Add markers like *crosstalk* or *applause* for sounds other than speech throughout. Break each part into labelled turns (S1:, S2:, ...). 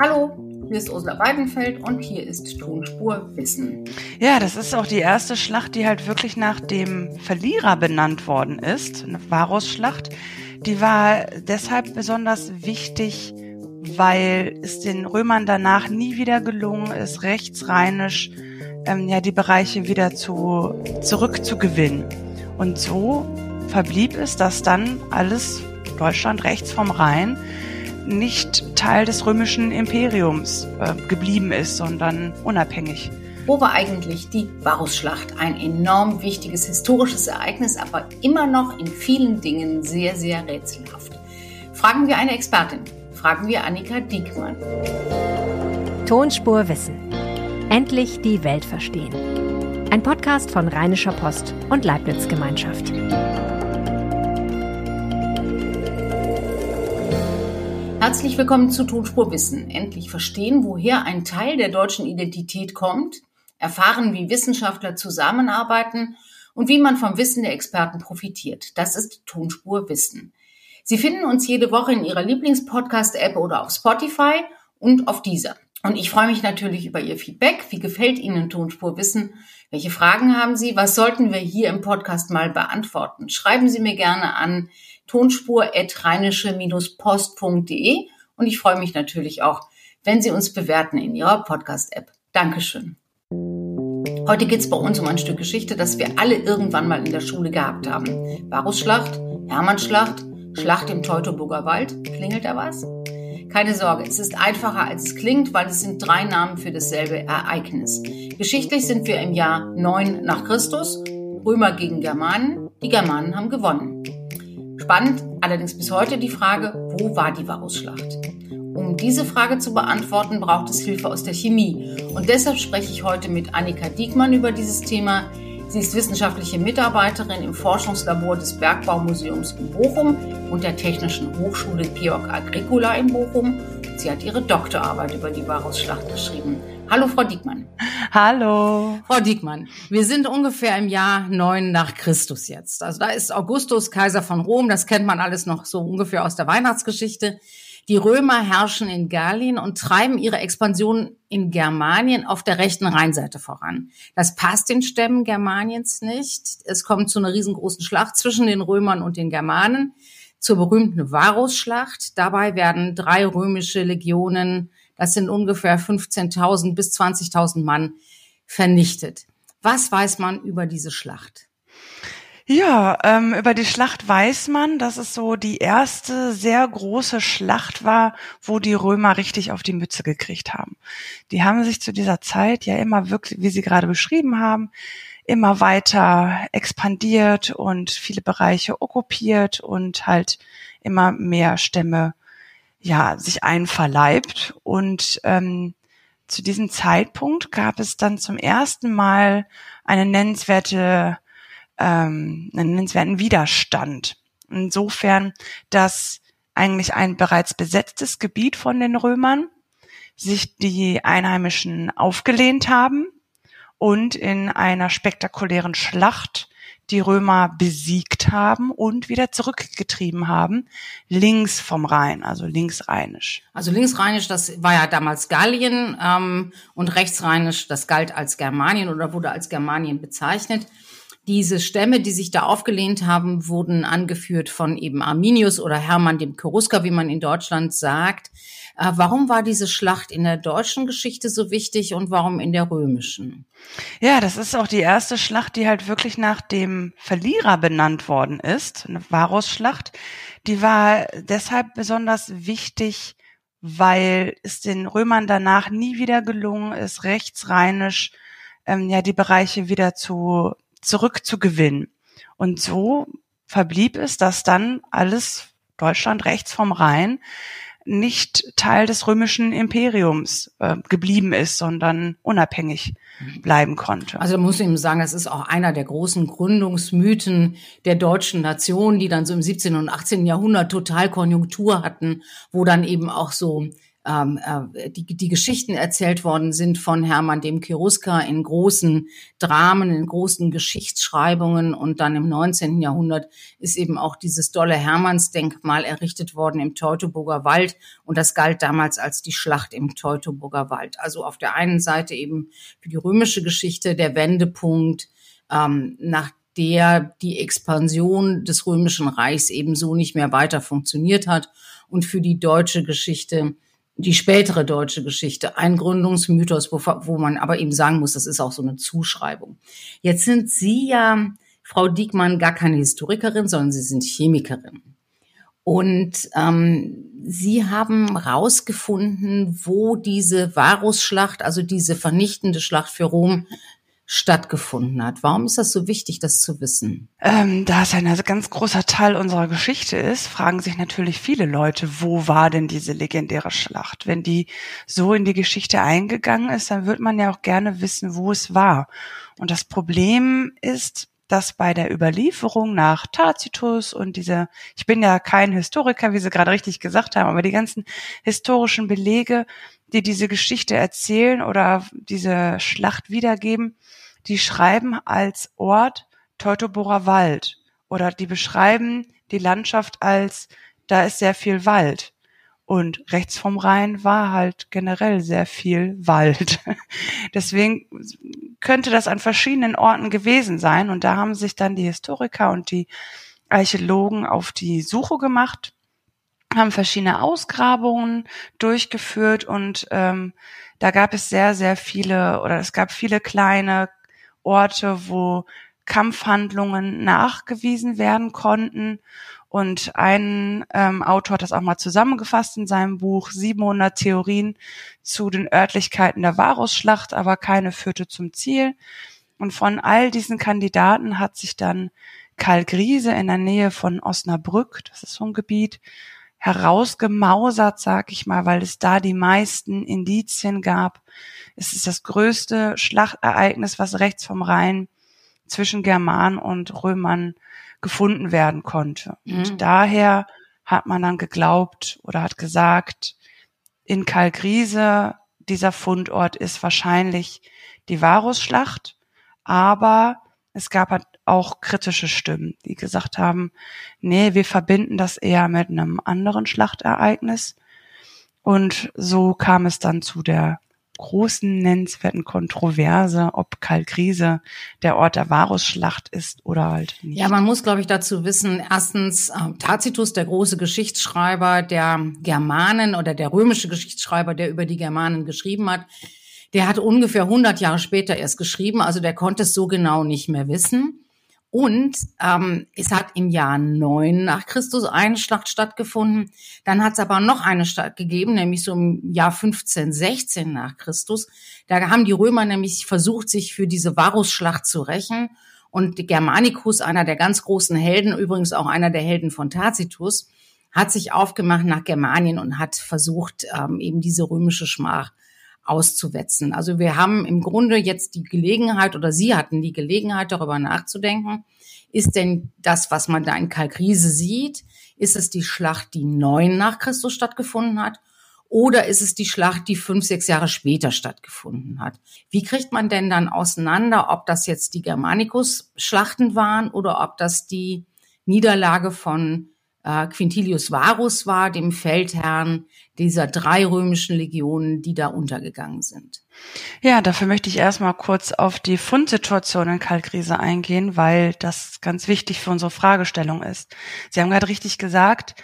S1: Hallo, hier ist Ursula Weidenfeld und hier ist Tonspur Wissen.
S2: Ja, das ist auch die erste Schlacht, die halt wirklich nach dem Verlierer benannt worden ist, eine Varusschlacht. Die war deshalb besonders wichtig, weil es den Römern danach nie wieder gelungen ist, rechtsrheinisch ähm, ja die Bereiche wieder zu zurückzugewinnen. Und so verblieb es, dass dann alles Deutschland rechts vom Rhein nicht Teil des römischen Imperiums äh, geblieben ist, sondern unabhängig.
S1: Wo war eigentlich die Varusschlacht? Ein enorm wichtiges historisches Ereignis, aber immer noch in vielen Dingen sehr, sehr rätselhaft. Fragen wir eine Expertin. Fragen wir Annika Diekmann.
S3: Tonspur Wissen. Endlich die Welt verstehen. Ein Podcast von Rheinischer Post und Leibniz Gemeinschaft.
S1: Herzlich willkommen zu Tonspur Wissen. Endlich verstehen, woher ein Teil der deutschen Identität kommt, erfahren, wie Wissenschaftler zusammenarbeiten und wie man vom Wissen der Experten profitiert. Das ist Tonspur Wissen. Sie finden uns jede Woche in Ihrer Lieblingspodcast-App oder auf Spotify und auf dieser. Und ich freue mich natürlich über Ihr Feedback. Wie gefällt Ihnen Tonspur Wissen? Welche Fragen haben Sie? Was sollten wir hier im Podcast mal beantworten? Schreiben Sie mir gerne an tonspur-post.de und ich freue mich natürlich auch, wenn Sie uns bewerten in Ihrer Podcast-App. Dankeschön. Heute geht es bei uns um ein Stück Geschichte, das wir alle irgendwann mal in der Schule gehabt haben. Varusschlacht, Hermannschlacht, Schlacht im Teutoburger Wald. Klingelt da was? Keine Sorge, es ist einfacher als es klingt, weil es sind drei Namen für dasselbe Ereignis. Geschichtlich sind wir im Jahr 9 nach Christus, Römer gegen Germanen. Die Germanen haben gewonnen. Spannend allerdings bis heute die Frage, wo war die Varusschlacht? Um diese Frage zu beantworten, braucht es Hilfe aus der Chemie. Und deshalb spreche ich heute mit Annika Diekmann über dieses Thema. Sie ist wissenschaftliche Mitarbeiterin im Forschungslabor des Bergbaumuseums in Bochum und der Technischen Hochschule Georg Agricola in Bochum. Sie hat ihre Doktorarbeit über die Varusschlacht geschrieben. Hallo, Frau Diekmann.
S2: Hallo.
S1: Frau Diekmann, wir sind ungefähr im Jahr 9 nach Christus jetzt. Also da ist Augustus, Kaiser von Rom, das kennt man alles noch so ungefähr aus der Weihnachtsgeschichte. Die Römer herrschen in Gallien und treiben ihre Expansion in Germanien auf der rechten Rheinseite voran. Das passt den Stämmen Germaniens nicht. Es kommt zu einer riesengroßen Schlacht zwischen den Römern und den Germanen, zur berühmten Varusschlacht. Dabei werden drei römische Legionen das sind ungefähr 15.000 bis 20.000 Mann vernichtet. Was weiß man über diese Schlacht?
S2: Ja, ähm, über die Schlacht weiß man, dass es so die erste sehr große Schlacht war, wo die Römer richtig auf die Mütze gekriegt haben. Die haben sich zu dieser Zeit ja immer wirklich, wie Sie gerade beschrieben haben, immer weiter expandiert und viele Bereiche okkupiert und halt immer mehr Stämme ja, sich einverleibt. Und ähm, zu diesem Zeitpunkt gab es dann zum ersten Mal eine nennenswerte, ähm, einen nennenswerten Widerstand. Insofern, dass eigentlich ein bereits besetztes Gebiet von den Römern sich die Einheimischen aufgelehnt haben und in einer spektakulären Schlacht die Römer besiegt haben und wieder zurückgetrieben haben, links vom Rhein, also linksrheinisch.
S1: Also linksrheinisch, das war ja damals Gallien ähm, und rechtsrheinisch, das galt als Germanien oder wurde als Germanien bezeichnet. Diese Stämme, die sich da aufgelehnt haben, wurden angeführt von eben Arminius oder Hermann dem Cherusker, wie man in Deutschland sagt. Äh, warum war diese Schlacht in der deutschen Geschichte so wichtig und warum in der römischen?
S2: Ja, das ist auch die erste Schlacht, die halt wirklich nach dem Verlierer benannt worden ist, eine Varusschlacht. Die war deshalb besonders wichtig, weil es den Römern danach nie wieder gelungen ist, rechtsrheinisch ähm, ja die Bereiche wieder zu zurückzugewinnen. Und so verblieb es, dass dann alles Deutschland rechts vom Rhein nicht Teil des römischen Imperiums äh, geblieben ist, sondern unabhängig bleiben konnte.
S1: Also muss ich ihm sagen, das ist auch einer der großen Gründungsmythen der deutschen Nation, die dann so im 17. und 18. Jahrhundert total Konjunktur hatten, wo dann eben auch so ähm, äh, die, die Geschichten erzählt worden sind von Hermann dem Cherusker in großen Dramen, in großen Geschichtsschreibungen. Und dann im 19. Jahrhundert ist eben auch dieses dolle Hermannsdenkmal errichtet worden im Teutoburger Wald. Und das galt damals als die Schlacht im Teutoburger Wald. Also auf der einen Seite eben für die römische Geschichte der Wendepunkt, ähm, nach der die Expansion des Römischen Reichs ebenso nicht mehr weiter funktioniert hat und für die deutsche Geschichte die spätere deutsche Geschichte, ein Gründungsmythos, wo, wo man aber eben sagen muss, das ist auch so eine Zuschreibung. Jetzt sind Sie ja, Frau Diekmann, gar keine Historikerin, sondern Sie sind Chemikerin. Und ähm, Sie haben rausgefunden, wo diese Varusschlacht, also diese vernichtende Schlacht für Rom, stattgefunden hat. Warum ist das so wichtig, das zu wissen?
S2: Ähm, da es ein ganz großer Teil unserer Geschichte ist, fragen sich natürlich viele Leute, wo war denn diese legendäre Schlacht? Wenn die so in die Geschichte eingegangen ist, dann wird man ja auch gerne wissen, wo es war. Und das Problem ist, dass bei der Überlieferung nach Tacitus und diese, ich bin ja kein Historiker, wie Sie gerade richtig gesagt haben, aber die ganzen historischen Belege, die diese Geschichte erzählen oder diese Schlacht wiedergeben, die schreiben als Ort Teutoburger Wald oder die beschreiben die Landschaft als da ist sehr viel Wald. Und rechts vom Rhein war halt generell sehr viel Wald. *laughs* Deswegen könnte das an verschiedenen Orten gewesen sein. Und da haben sich dann die Historiker und die Archäologen auf die Suche gemacht, haben verschiedene Ausgrabungen durchgeführt und ähm, da gab es sehr, sehr viele oder es gab viele kleine Orte, wo Kampfhandlungen nachgewiesen werden konnten. Und ein ähm, Autor hat das auch mal zusammengefasst in seinem Buch 700 Theorien zu den Örtlichkeiten der Varusschlacht, aber keine führte zum Ziel. Und von all diesen Kandidaten hat sich dann Karl Griese in der Nähe von Osnabrück, das ist so ein Gebiet, herausgemausert, sag ich mal, weil es da die meisten Indizien gab, es ist das größte Schlachtereignis, was rechts vom Rhein zwischen Germanen und Römern gefunden werden konnte. Mhm. Und daher hat man dann geglaubt oder hat gesagt, in Kalkriese, dieser Fundort ist wahrscheinlich die Varusschlacht, aber es gab halt auch kritische Stimmen, die gesagt haben, nee, wir verbinden das eher mit einem anderen Schlachtereignis. Und so kam es dann zu der großen nennenswerten Kontroverse, ob Kalkriese der Ort der Varusschlacht ist oder halt nicht.
S1: Ja, man muss, glaube ich, dazu wissen, erstens, äh, Tacitus, der große Geschichtsschreiber der Germanen oder der römische Geschichtsschreiber, der über die Germanen geschrieben hat, der hat ungefähr 100 Jahre später erst geschrieben, also der konnte es so genau nicht mehr wissen. Und ähm, es hat im Jahr neun nach Christus eine Schlacht stattgefunden. Dann hat es aber noch eine Stadt gegeben, nämlich so im Jahr 15, 16 nach Christus. Da haben die Römer nämlich versucht, sich für diese Varusschlacht zu rächen. Und Germanicus, einer der ganz großen Helden, übrigens auch einer der Helden von Tacitus, hat sich aufgemacht nach Germanien und hat versucht, ähm, eben diese römische Schmach auszuwetzen. Also wir haben im Grunde jetzt die Gelegenheit oder Sie hatten die Gelegenheit, darüber nachzudenken, ist denn das, was man da in Kalkriese sieht, ist es die Schlacht, die neun nach Christus stattgefunden hat? Oder ist es die Schlacht, die fünf, sechs Jahre später stattgefunden hat? Wie kriegt man denn dann auseinander, ob das jetzt die Germanicus-Schlachten waren oder ob das die Niederlage von äh, Quintilius Varus war, dem Feldherrn dieser drei römischen Legionen, die da untergegangen sind.
S2: Ja, dafür möchte ich erstmal kurz auf die Fundsituation in Kalkriese eingehen, weil das ganz wichtig für unsere Fragestellung ist. Sie haben gerade richtig gesagt,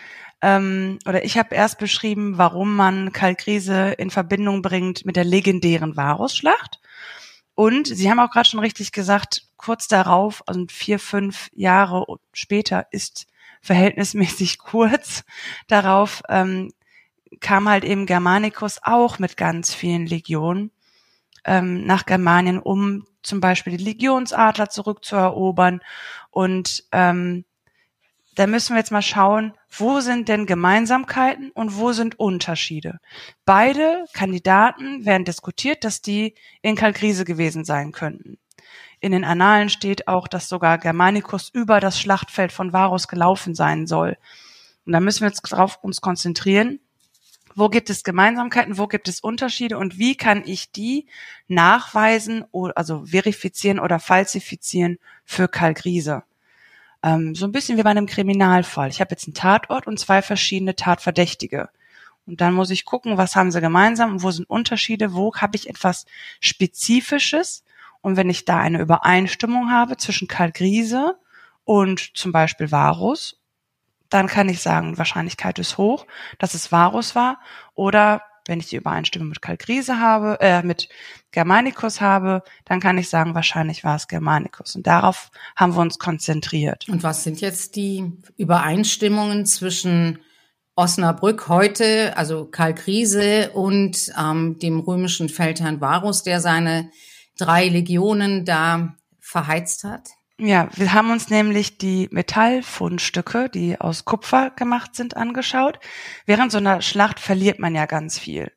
S2: ähm, oder ich habe erst beschrieben, warum man Kalkriese in Verbindung bringt mit der legendären Varusschlacht. Und Sie haben auch gerade schon richtig gesagt, kurz darauf, also vier, fünf Jahre später, ist verhältnismäßig *laughs* kurz darauf ähm, kam halt eben Germanicus auch mit ganz vielen Legionen ähm, nach Germanien, um zum Beispiel die Legionsadler zurückzuerobern. Und ähm, da müssen wir jetzt mal schauen, wo sind denn Gemeinsamkeiten und wo sind Unterschiede. Beide Kandidaten werden diskutiert, dass die in Kalkrise gewesen sein könnten. In den Annalen steht auch, dass sogar Germanicus über das Schlachtfeld von Varus gelaufen sein soll. Und da müssen wir jetzt darauf uns konzentrieren, Wo gibt es Gemeinsamkeiten, wo gibt es Unterschiede und wie kann ich die nachweisen, also verifizieren oder falsifizieren für Kalkriese? Ähm, so ein bisschen wie bei einem Kriminalfall. Ich habe jetzt einen Tatort und zwei verschiedene Tatverdächtige. Und dann muss ich gucken, was haben sie gemeinsam wo sind Unterschiede, wo habe ich etwas Spezifisches. Und wenn ich da eine Übereinstimmung habe zwischen Kalkriese und zum Beispiel Varus dann kann ich sagen, Wahrscheinlichkeit ist hoch, dass es Varus war. Oder wenn ich die Übereinstimmung mit Kalkrise habe, äh, mit Germanicus habe, dann kann ich sagen, wahrscheinlich war es Germanicus. Und darauf haben wir uns konzentriert.
S1: Und was sind jetzt die Übereinstimmungen zwischen Osnabrück heute, also Kalkrise und ähm, dem römischen Feldherrn Varus, der seine drei Legionen da verheizt hat?
S2: Ja, wir haben uns nämlich die Metallfundstücke, die aus Kupfer gemacht sind, angeschaut. Während so einer Schlacht verliert man ja ganz viel.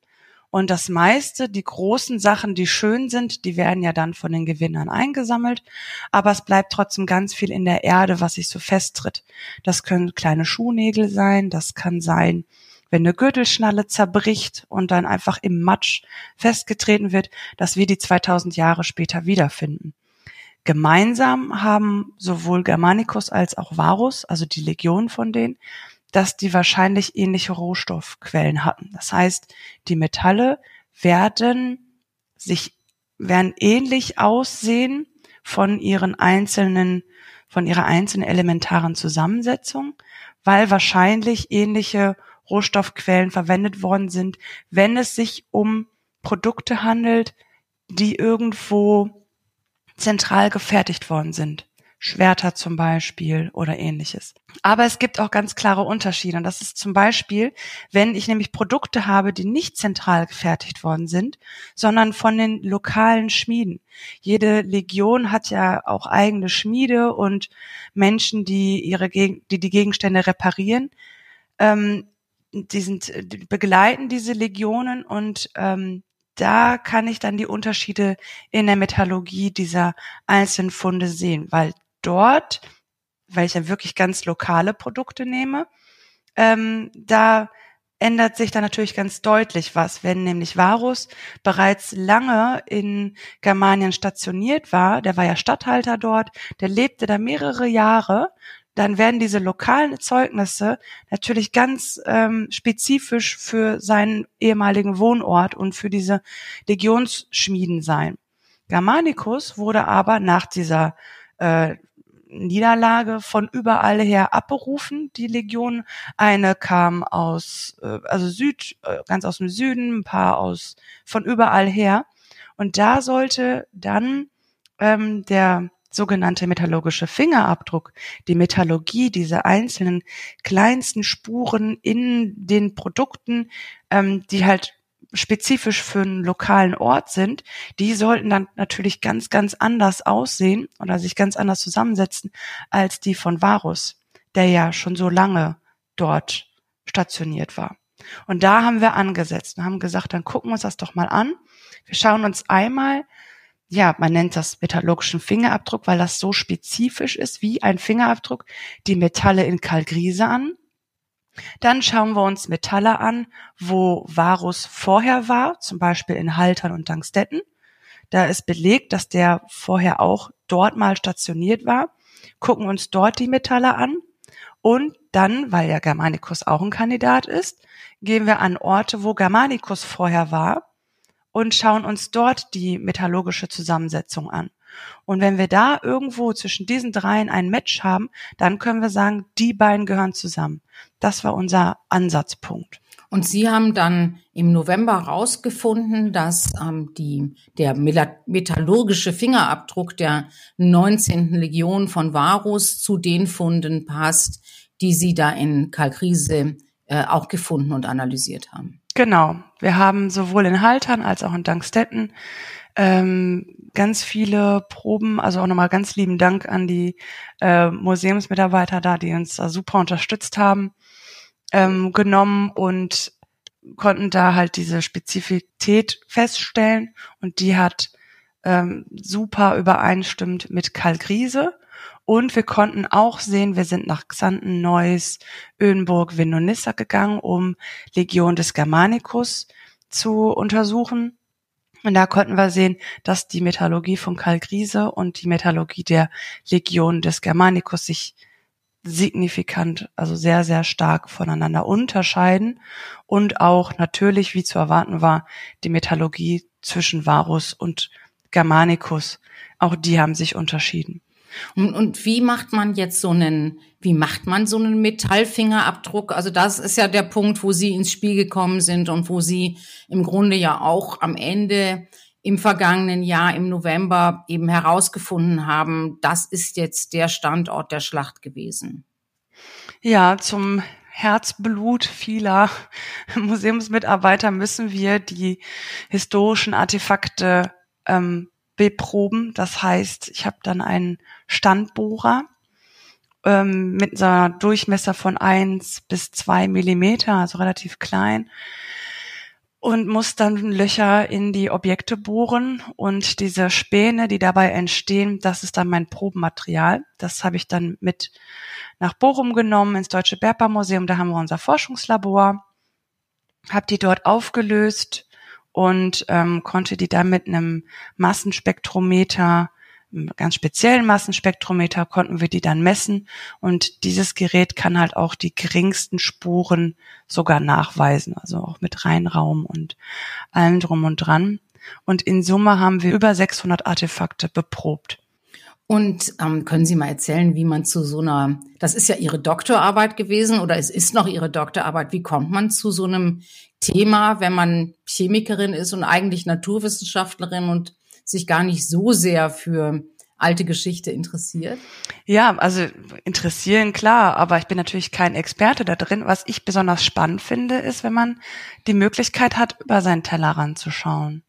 S2: Und das meiste, die großen Sachen, die schön sind, die werden ja dann von den Gewinnern eingesammelt. Aber es bleibt trotzdem ganz viel in der Erde, was sich so festtritt. Das können kleine Schuhnägel sein, das kann sein, wenn eine Gürtelschnalle zerbricht und dann einfach im Matsch festgetreten wird, dass wir die 2000 Jahre später wiederfinden. Gemeinsam haben sowohl Germanicus als auch Varus, also die Legion von denen, dass die wahrscheinlich ähnliche Rohstoffquellen hatten. Das heißt, die Metalle werden sich, werden ähnlich aussehen von ihren einzelnen, von ihrer einzelnen elementaren Zusammensetzung, weil wahrscheinlich ähnliche Rohstoffquellen verwendet worden sind, wenn es sich um Produkte handelt, die irgendwo zentral gefertigt worden sind. Schwerter zum Beispiel oder ähnliches. Aber es gibt auch ganz klare Unterschiede. Und das ist zum Beispiel, wenn ich nämlich Produkte habe, die nicht zentral gefertigt worden sind, sondern von den lokalen Schmieden. Jede Legion hat ja auch eigene Schmiede und Menschen, die ihre, die die Gegenstände reparieren. Ähm, die sind, die begleiten diese Legionen und ähm, da kann ich dann die Unterschiede in der Metallurgie dieser einzelnen Funde sehen, weil dort, weil ich ja wirklich ganz lokale Produkte nehme, ähm, da ändert sich da natürlich ganz deutlich was, wenn nämlich Varus bereits lange in Germanien stationiert war, der war ja Statthalter dort, der lebte da mehrere Jahre dann werden diese lokalen Zeugnisse natürlich ganz ähm, spezifisch für seinen ehemaligen Wohnort und für diese Legionsschmieden sein. Germanicus wurde aber nach dieser äh, Niederlage von überall her abberufen, die Legion. Eine kam aus, äh, also Süd, äh, ganz aus dem Süden, ein paar aus, von überall her. Und da sollte dann ähm, der sogenannte metallurgische Fingerabdruck, die Metallurgie, diese einzelnen kleinsten Spuren in den Produkten, ähm, die halt spezifisch für einen lokalen Ort sind, die sollten dann natürlich ganz, ganz anders aussehen oder sich ganz anders zusammensetzen als die von Varus, der ja schon so lange dort stationiert war. Und da haben wir angesetzt und haben gesagt, dann gucken wir uns das doch mal an. Wir schauen uns einmal ja, man nennt das metallurgischen Fingerabdruck, weil das so spezifisch ist wie ein Fingerabdruck, die Metalle in Kalkriese an. Dann schauen wir uns Metalle an, wo Varus vorher war, zum Beispiel in Haltern und Dankstetten. Da ist belegt, dass der vorher auch dort mal stationiert war. Gucken uns dort die Metalle an. Und dann, weil ja Germanicus auch ein Kandidat ist, gehen wir an Orte, wo Germanicus vorher war und schauen uns dort die metallurgische Zusammensetzung an. Und wenn wir da irgendwo zwischen diesen dreien ein Match haben, dann können wir sagen, die beiden gehören zusammen. Das war unser Ansatzpunkt.
S1: Und Sie haben dann im November herausgefunden, dass ähm, die, der metallurgische Fingerabdruck der 19. Legion von Varus zu den Funden passt, die Sie da in Kalkriese äh, auch gefunden und analysiert haben.
S2: Genau. Wir haben sowohl in Haltern als auch in Dankstetten ähm, ganz viele Proben, also auch nochmal ganz lieben Dank an die äh, Museumsmitarbeiter da, die uns da super unterstützt haben, ähm, genommen und konnten da halt diese Spezifität feststellen. Und die hat ähm, super übereinstimmt mit Kalkriese Und wir konnten auch sehen, wir sind nach Xanten, Neuss, Ödenburg, Vindonissa gegangen, um Legion des Germanicus zu untersuchen. Und da konnten wir sehen, dass die Metallurgie von Karl Griese und die Metallurgie der Legion des Germanicus sich signifikant, also sehr, sehr stark voneinander unterscheiden und auch natürlich, wie zu erwarten war, die Metallurgie zwischen Varus und Germanicus, auch die haben sich unterschieden.
S1: Und, und wie macht man jetzt so einen, wie macht man so einen Metallfingerabdruck? Also das ist ja der Punkt, wo Sie ins Spiel gekommen sind und wo Sie im Grunde ja auch am Ende im vergangenen Jahr im November eben herausgefunden haben, das ist jetzt der Standort der Schlacht gewesen.
S2: Ja, zum Herzblut vieler *laughs* Museumsmitarbeiter müssen wir die historischen Artefakte ähm, beproben. Das heißt, ich habe dann einen Standbohrer ähm, mit so einer Durchmesser von eins bis zwei Millimeter, also relativ klein und muss dann Löcher in die Objekte bohren und diese Späne, die dabei entstehen, das ist dann mein Probenmaterial. Das habe ich dann mit nach Bochum genommen ins Deutsche Bergbaumuseum. Da haben wir unser Forschungslabor, habe die dort aufgelöst und ähm, konnte die dann mit einem Massenspektrometer ganz speziellen Massenspektrometer konnten wir die dann messen und dieses Gerät kann halt auch die geringsten Spuren sogar nachweisen, also auch mit Reinraum und allem drum und dran. Und in Summe haben wir über 600 Artefakte beprobt.
S1: Und ähm, können Sie mal erzählen, wie man zu so einer, das ist ja Ihre Doktorarbeit gewesen oder es ist noch Ihre Doktorarbeit, wie kommt man zu so einem Thema, wenn man Chemikerin ist und eigentlich Naturwissenschaftlerin und sich gar nicht so sehr für alte Geschichte interessiert?
S2: Ja, also interessieren klar, aber ich bin natürlich kein Experte da drin. Was ich besonders spannend finde, ist, wenn man die Möglichkeit hat, über seinen Tellerrand zu schauen.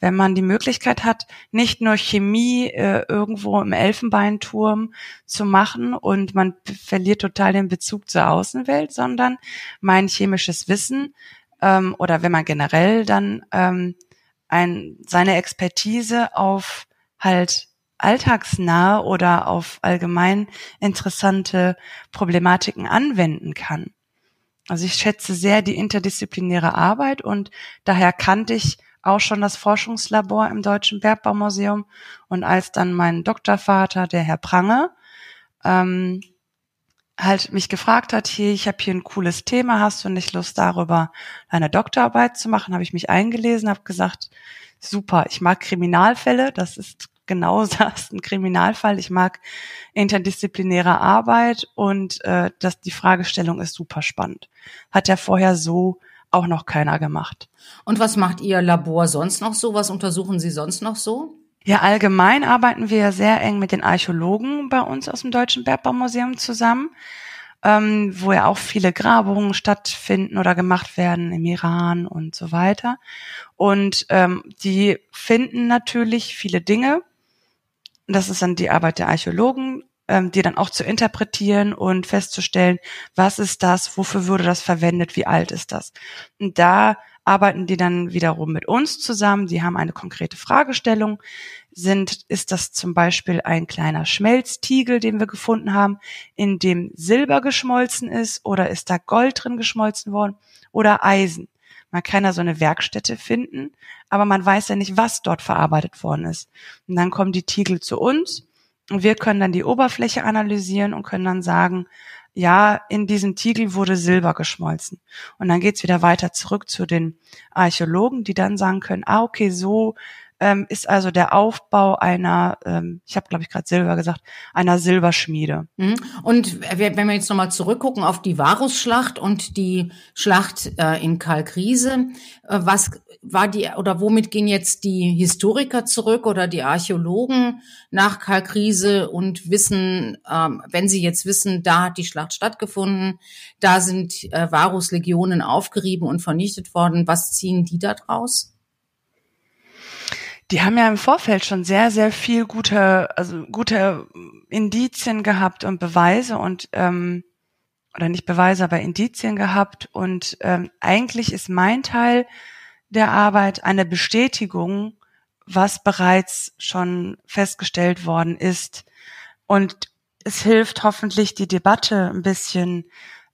S2: Wenn man die Möglichkeit hat, nicht nur Chemie äh, irgendwo im Elfenbeinturm zu machen und man verliert total den Bezug zur Außenwelt, sondern mein chemisches Wissen ähm, oder wenn man generell dann ähm, ein, seine Expertise auf halt alltagsnahe oder auf allgemein interessante Problematiken anwenden kann. Also ich schätze sehr die interdisziplinäre Arbeit und daher kannte ich auch schon das Forschungslabor im Deutschen Bergbaumuseum und als dann mein Doktorvater, der Herr Prange, ähm, halt mich gefragt hat, hier, ich habe hier ein cooles Thema, hast du nicht Lust darüber eine Doktorarbeit zu machen? Habe ich mich eingelesen, habe gesagt, super, ich mag Kriminalfälle, das ist genau *laughs* das, ein Kriminalfall. Ich mag interdisziplinäre Arbeit und äh, das, die Fragestellung ist super spannend. Hat ja vorher so auch noch keiner gemacht.
S1: Und was macht Ihr Labor sonst noch so? Was untersuchen Sie sonst noch so?
S2: Ja, allgemein arbeiten wir sehr eng mit den Archäologen bei uns aus dem Deutschen Bergbaumuseum zusammen, ähm, wo ja auch viele Grabungen stattfinden oder gemacht werden im Iran und so weiter. Und ähm, die finden natürlich viele Dinge. Das ist dann die Arbeit der Archäologen, ähm, die dann auch zu interpretieren und festzustellen, was ist das, wofür würde das verwendet, wie alt ist das. Und da arbeiten die dann wiederum mit uns zusammen. Die haben eine konkrete Fragestellung. Sind, ist das zum Beispiel ein kleiner Schmelztiegel, den wir gefunden haben, in dem Silber geschmolzen ist oder ist da Gold drin geschmolzen worden oder Eisen? Man kann da so eine Werkstätte finden, aber man weiß ja nicht, was dort verarbeitet worden ist. Und dann kommen die Tiegel zu uns und wir können dann die Oberfläche analysieren und können dann sagen, ja, in diesem Tiegel wurde Silber geschmolzen. Und dann geht's wieder weiter zurück zu den Archäologen, die dann sagen können, ah, okay, so ähm, ist also der Aufbau einer, ähm, ich habe glaube ich gerade Silber gesagt, einer Silberschmiede.
S1: Mhm. Und wenn wir jetzt nochmal zurückgucken auf die Varusschlacht und die Schlacht äh, in Kalkriese, äh, was war die oder womit gehen jetzt die Historiker zurück oder die Archäologen nach Kalkriese und wissen, ähm, wenn sie jetzt wissen, da hat die Schlacht stattgefunden, da sind äh, Varuslegionen aufgerieben und vernichtet worden, was ziehen die da draus?
S2: Die haben ja im Vorfeld schon sehr, sehr viel gute, also gute Indizien gehabt und Beweise und ähm, oder nicht Beweise, aber Indizien gehabt. Und ähm, eigentlich ist mein Teil der Arbeit eine Bestätigung, was bereits schon festgestellt worden ist. Und es hilft hoffentlich die Debatte ein bisschen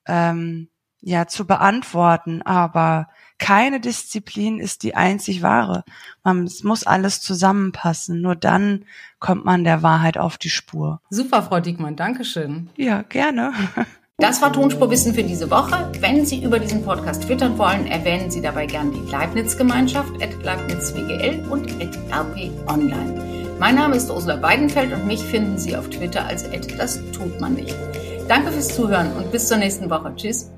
S2: ähm, ja zu beantworten, aber keine Disziplin ist die einzig wahre. Man, es muss alles zusammenpassen. Nur dann kommt man der Wahrheit auf die Spur.
S1: Super, Frau Diekmann, Dankeschön.
S2: Ja, gerne. *laughs*
S1: Das war Tonspurwissen für diese Woche. Wenn Sie über diesen Podcast twittern wollen, erwähnen Sie dabei gern die Leibniz-Gemeinschaft, at LeibnizWGL und at RP Online. Mein Name ist Ursula Weidenfeld und mich finden Sie auf Twitter als at das tut man nicht. Danke fürs Zuhören und bis zur nächsten Woche. Tschüss.